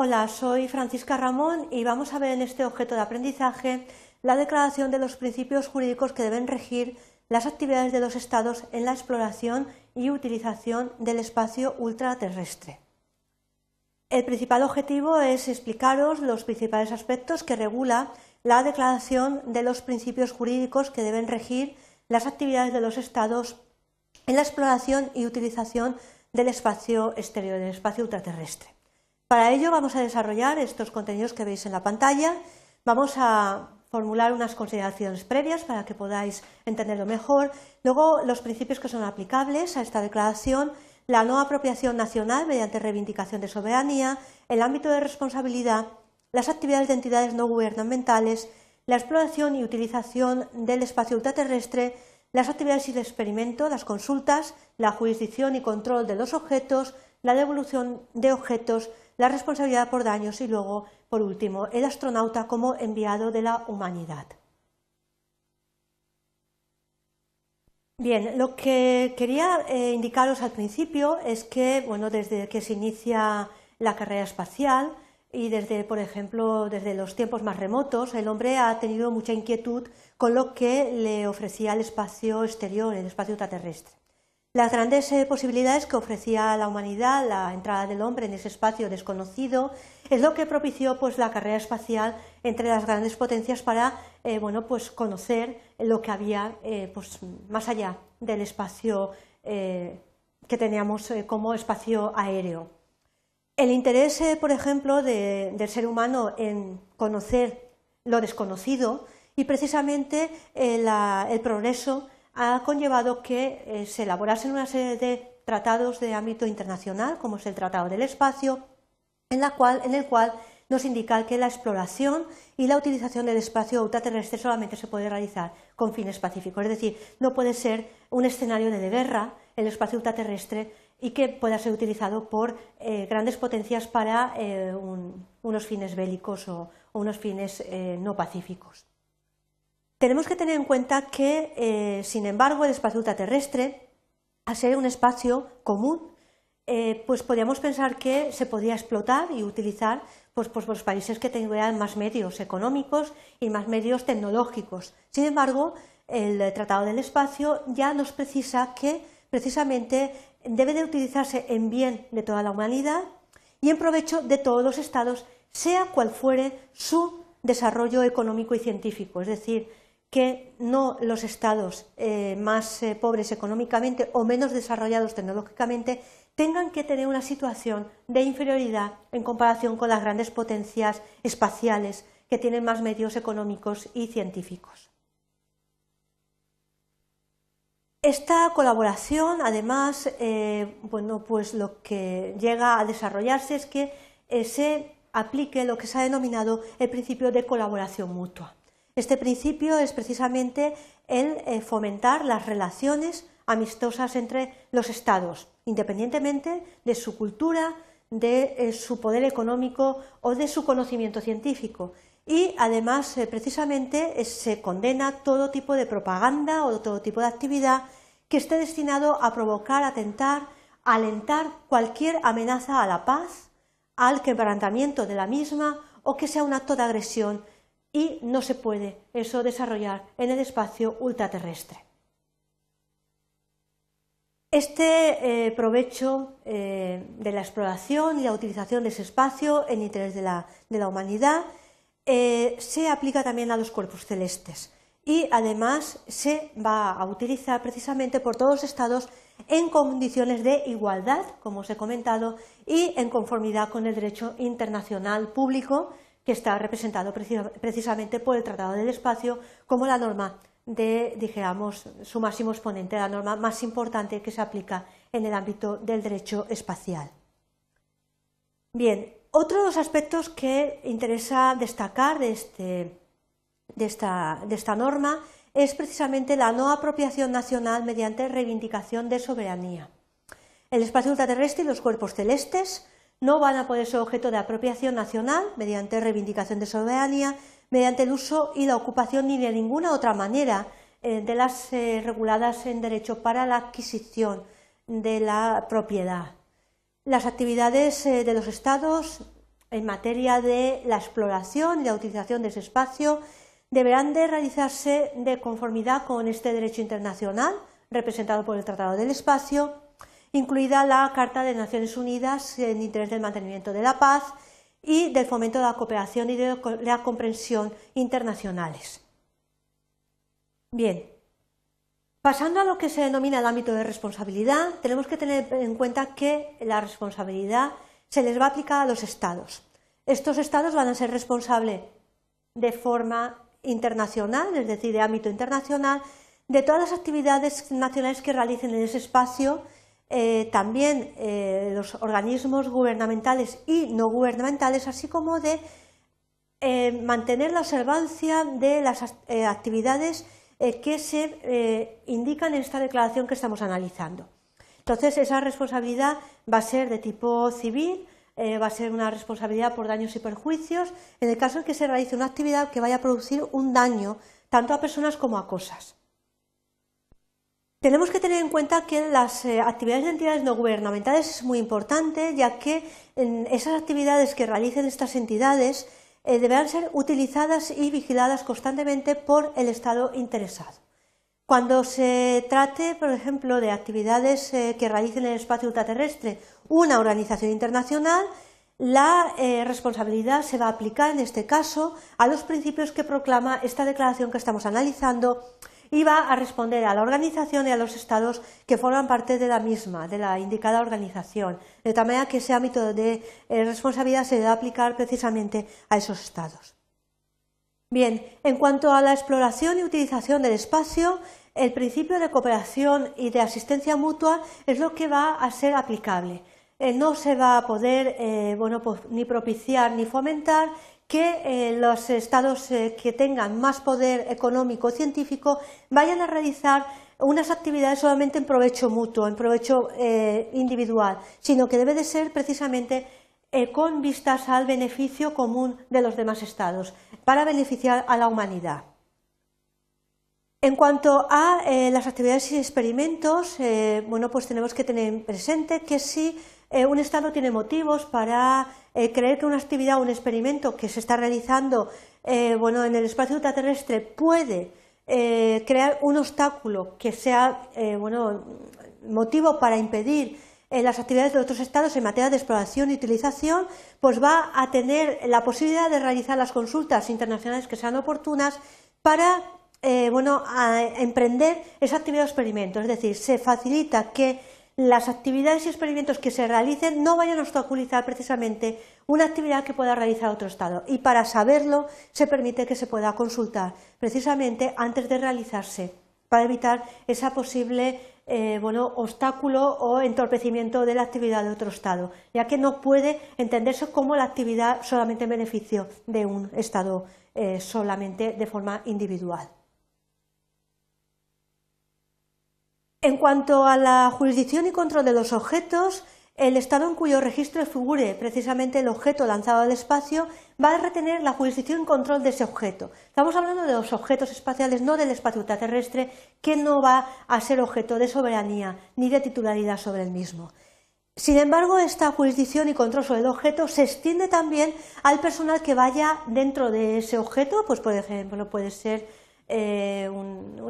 Hola, soy Francisca Ramón y vamos a ver en este objeto de aprendizaje la declaración de los principios jurídicos que deben regir las actividades de los Estados en la exploración y utilización del espacio ultraterrestre. El principal objetivo es explicaros los principales aspectos que regula la declaración de los principios jurídicos que deben regir las actividades de los Estados en la exploración y utilización del espacio exterior, del espacio ultraterrestre. Para ello vamos a desarrollar estos contenidos que veis en la pantalla. Vamos a formular unas consideraciones previas para que podáis entenderlo mejor. Luego, los principios que son aplicables a esta declaración, la no apropiación nacional mediante reivindicación de soberanía, el ámbito de responsabilidad, las actividades de entidades no gubernamentales, la exploración y utilización del espacio ultraterrestre, las actividades y el experimento, las consultas, la jurisdicción y control de los objetos, la devolución de objetos, la responsabilidad por daños y luego, por último, el astronauta como enviado de la humanidad. Bien, lo que quería eh, indicaros al principio es que, bueno, desde que se inicia la carrera espacial y desde, por ejemplo, desde los tiempos más remotos, el hombre ha tenido mucha inquietud con lo que le ofrecía el espacio exterior, el espacio extraterrestre. Las grandes eh, posibilidades que ofrecía a la humanidad la entrada del hombre en ese espacio desconocido es lo que propició pues, la carrera espacial entre las grandes potencias para eh, bueno, pues, conocer lo que había eh, pues, más allá del espacio que teníamos como espacio aéreo. El interés, por ejemplo, del ser humano en conocer lo desconocido y precisamente el progreso ha conllevado que eh, se elaborasen una serie de tratados de ámbito internacional, como es el Tratado del Espacio, en, el cual nos indica que la exploración y la utilización del espacio ultraterrestre solamente se puede realizar con fines pacíficos. Es decir, no puede ser un escenario de guerra el espacio ultraterrestre y que pueda ser utilizado por eh, grandes potencias para eh, unos fines bélicos o unos fines no pacíficos. Tenemos que tener en cuenta que, eh, sin embargo, el espacio ultraterrestre, al ser un espacio común, eh, pues podríamos pensar que se podría explotar y utilizar pues, pues, los países que tuvieran más medios económicos y más medios tecnológicos. Sin embargo, el Tratado del Espacio ya nos precisa que precisamente debe de utilizarse en bien de toda la humanidad y en provecho de todos los estados, sea cual fuere su desarrollo económico y científico. Es decir, que no los estados eh, más eh, pobres económicamente o menos desarrollados tecnológicamente tengan que tener una situación de inferioridad en comparación con las grandes potencias espaciales que tienen más medios económicos y científicos. Esta colaboración, además, eh, bueno, pues lo que llega a desarrollarse es que se aplique lo que se ha denominado el principio de colaboración mutua. Este principio es precisamente el eh, fomentar las relaciones amistosas entre los estados, independientemente de su cultura, de eh, su poder económico o de su conocimiento científico. Y además, eh, precisamente, se condena todo tipo de propaganda o todo tipo de actividad que esté destinado a provocar, atentar, alentar cualquier amenaza a la paz, al quebrantamiento de la misma o que sea un acto de agresión y no se puede eso desarrollar en el espacio ultraterrestre. Este eh, provecho eh, de la exploración y la utilización de ese espacio en interés de la, humanidad eh, se aplica también a los cuerpos celestes y además se va a utilizar precisamente por todos los estados en condiciones de igualdad, como os he comentado, y en conformidad con el derecho internacional público que está representado precisamente por el Tratado del Espacio como la norma de, dijéramos, su máximo exponente, la norma más importante que se aplica en el ámbito del derecho espacial. Bien, otro de los aspectos que interesa destacar de, este, de, esta, de esta norma es precisamente la no apropiación nacional mediante reivindicación de soberanía. El espacio ultraterrestre y los cuerpos celestes no van a poder ser objeto de apropiación nacional mediante reivindicación de soberanía, mediante el uso y la ocupación ni de ninguna otra manera eh, de las eh, reguladas en derecho para la adquisición de la propiedad. Las actividades eh, de los estados en materia de la exploración y la utilización de ese espacio deberán de realizarse de conformidad con este derecho internacional representado por el Tratado del Espacio, incluida la Carta de Naciones Unidas en interés del mantenimiento de la paz y del fomento de la cooperación y de la comprensión internacionales. Bien, pasando a lo que se denomina el ámbito de responsabilidad, tenemos que tener en cuenta que la responsabilidad se les va a aplicar a los estados. Estos estados van a ser responsables de forma internacional, es decir, de ámbito internacional, de todas las actividades nacionales que realicen en ese espacio, eh, también eh, los organismos gubernamentales y no gubernamentales, así como de eh, mantener la observancia de las actividades que se indican en esta declaración que estamos analizando. Entonces, esa responsabilidad va a ser de tipo civil, va a ser una responsabilidad por daños y perjuicios en el caso en que se realice una actividad que vaya a producir un daño tanto a personas como a cosas. Tenemos que tener en cuenta que las eh, actividades de entidades no gubernamentales es muy importante, ya que en esas actividades que realicen estas entidades eh, deberán ser utilizadas y vigiladas constantemente por el Estado interesado. Cuando se trate, por ejemplo, de actividades eh, que realicen en el espacio ultraterrestre una organización internacional, la responsabilidad se va a aplicar en este caso a los principios que proclama esta declaración que estamos analizando y va a responder a la organización y a los estados que forman parte de la misma, de la indicada organización, de tal manera que ese ámbito de eh, responsabilidad se debe aplicar precisamente a esos estados. Bien, en cuanto a la exploración y utilización del espacio, el principio de cooperación y de asistencia mutua es lo que va a ser aplicable. Eh, no se va a poder eh, pues, ni propiciar ni fomentar que eh, los estados eh, que tengan más poder económico o científico vayan a realizar unas actividades solamente en provecho mutuo, en provecho eh, individual, sino que debe de ser precisamente con vistas al beneficio común de los demás estados, para beneficiar a la humanidad. En cuanto a las actividades y experimentos, bueno, pues tenemos que tener presente que si un Estado tiene motivos para eh, creer que una actividad o un experimento que se está realizando eh, bueno, en el espacio ultraterrestre puede eh, crear un obstáculo que sea bueno, motivo para impedir las actividades de otros estados en materia de exploración y utilización, pues va a tener la posibilidad de realizar las consultas internacionales que sean oportunas para bueno, emprender esa actividad o experimento. Es decir, se facilita que las actividades y experimentos que se realicen no vayan a obstaculizar precisamente una actividad que pueda realizar otro Estado. Y para saberlo se permite que se pueda consultar precisamente antes de realizarse para evitar ese posible eh, obstáculo o entorpecimiento de la actividad de otro Estado, ya que no puede entenderse como la actividad solamente en beneficio de un Estado eh, solamente de forma individual. En cuanto a la jurisdicción y control de los objetos, el Estado en cuyo registro figure precisamente el objeto lanzado al espacio va a retener la jurisdicción y control de ese objeto. Estamos hablando de los objetos espaciales, no del espacio ultraterrestre, que no va a ser objeto de soberanía ni de titularidad sobre el mismo. Sin embargo, esta jurisdicción y control sobre el objeto se extiende también al personal que vaya dentro de ese objeto, pues por ejemplo puede ser eh,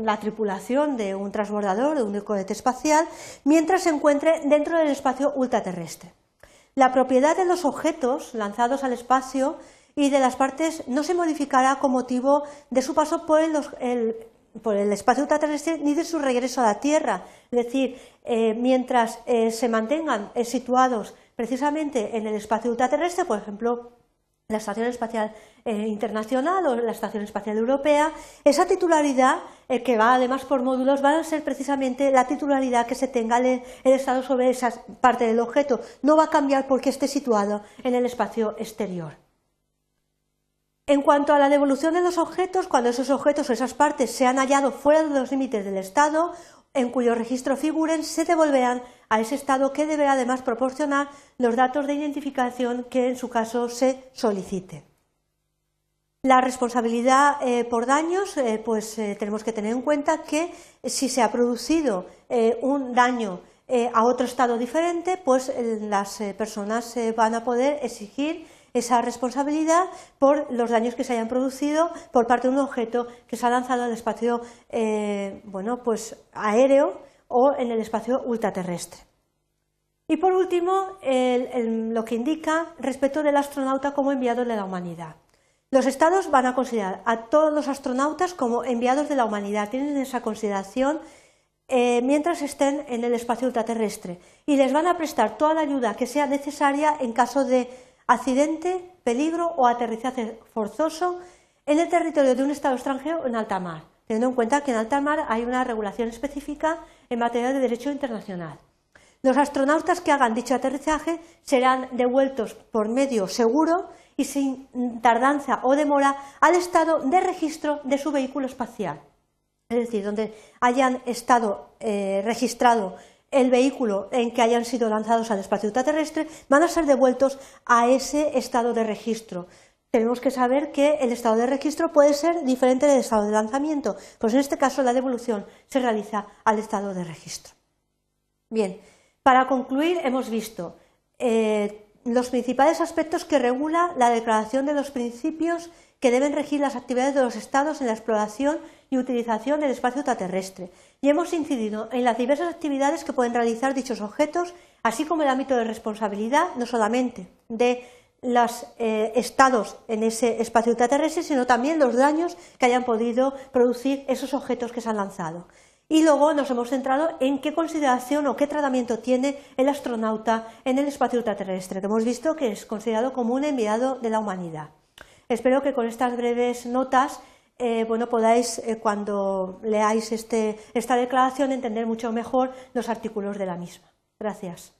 la tripulación de un transbordador, de un cohete espacial, mientras se encuentre dentro del espacio ultraterrestre. La propiedad de los objetos lanzados al espacio y de las partes no se modificará con motivo de su paso por el, espacio ultraterrestre ni de su regreso a la Tierra. Es decir, eh, mientras eh, se mantengan situados precisamente en el espacio ultraterrestre, por ejemplo, la Estación Espacial eh, Internacional o la Estación Espacial Europea, esa titularidad, eh, que va además por módulos, va a ser precisamente la titularidad que se tenga el, el, Estado sobre esa parte del objeto. No va a cambiar porque esté situado en el espacio exterior. En cuanto a la devolución de los objetos, cuando esos objetos o esas partes se han hallado fuera de los límites del Estado en cuyo registro figuren se devolverán a ese Estado que deberá además proporcionar los datos de identificación que en su caso se soliciten. La responsabilidad eh, por daños, eh, pues eh, tenemos que tener en cuenta que si se ha producido un daño a otro estado diferente, pues las personas van a poder exigir esa responsabilidad por los daños que se hayan producido por parte de un objeto que se ha lanzado al espacio bueno, pues aéreo o en el espacio ultraterrestre. Y por último, lo que indica respecto del astronauta como enviado de la humanidad. Los estados van a considerar a todos los astronautas como enviados de la humanidad, tienen esa consideración eh, mientras estén en el espacio ultraterrestre y les van a prestar toda la ayuda que sea necesaria en caso de accidente, peligro o aterrizaje forzoso en el territorio de un estado extranjero en alta mar, teniendo en cuenta que en alta mar hay una regulación específica en materia de derecho internacional. Los astronautas que hagan dicho aterrizaje serán devueltos por medio seguro y sin tardanza o demora al estado de registro de su vehículo espacial es decir, donde hayan estado eh, registrado el vehículo en que hayan sido lanzados al espacio ultraterrestre, van a ser devueltos a ese estado de registro. Tenemos que saber que el estado de registro puede ser diferente del estado de lanzamiento, pues en este caso la devolución se realiza al estado de registro. Bien, para concluir hemos visto eh, los principales aspectos que regula la Declaración de los Principios que deben regir las actividades de los Estados en la exploración y utilización del espacio extraterrestre. Y hemos incidido en las diversas actividades que pueden realizar dichos objetos, así como el ámbito de responsabilidad, no solamente de los eh, estados en ese espacio extraterrestre, sino también los daños que hayan podido producir esos objetos que se han lanzado. Y luego nos hemos centrado en qué consideración o qué tratamiento tiene el astronauta en el espacio extraterrestre, que hemos visto que es considerado como un enviado de la humanidad. Espero que con estas breves notas eh, bueno, podáis, eh, cuando leáis este, esta declaración, entender mucho mejor los artículos de la misma. Gracias.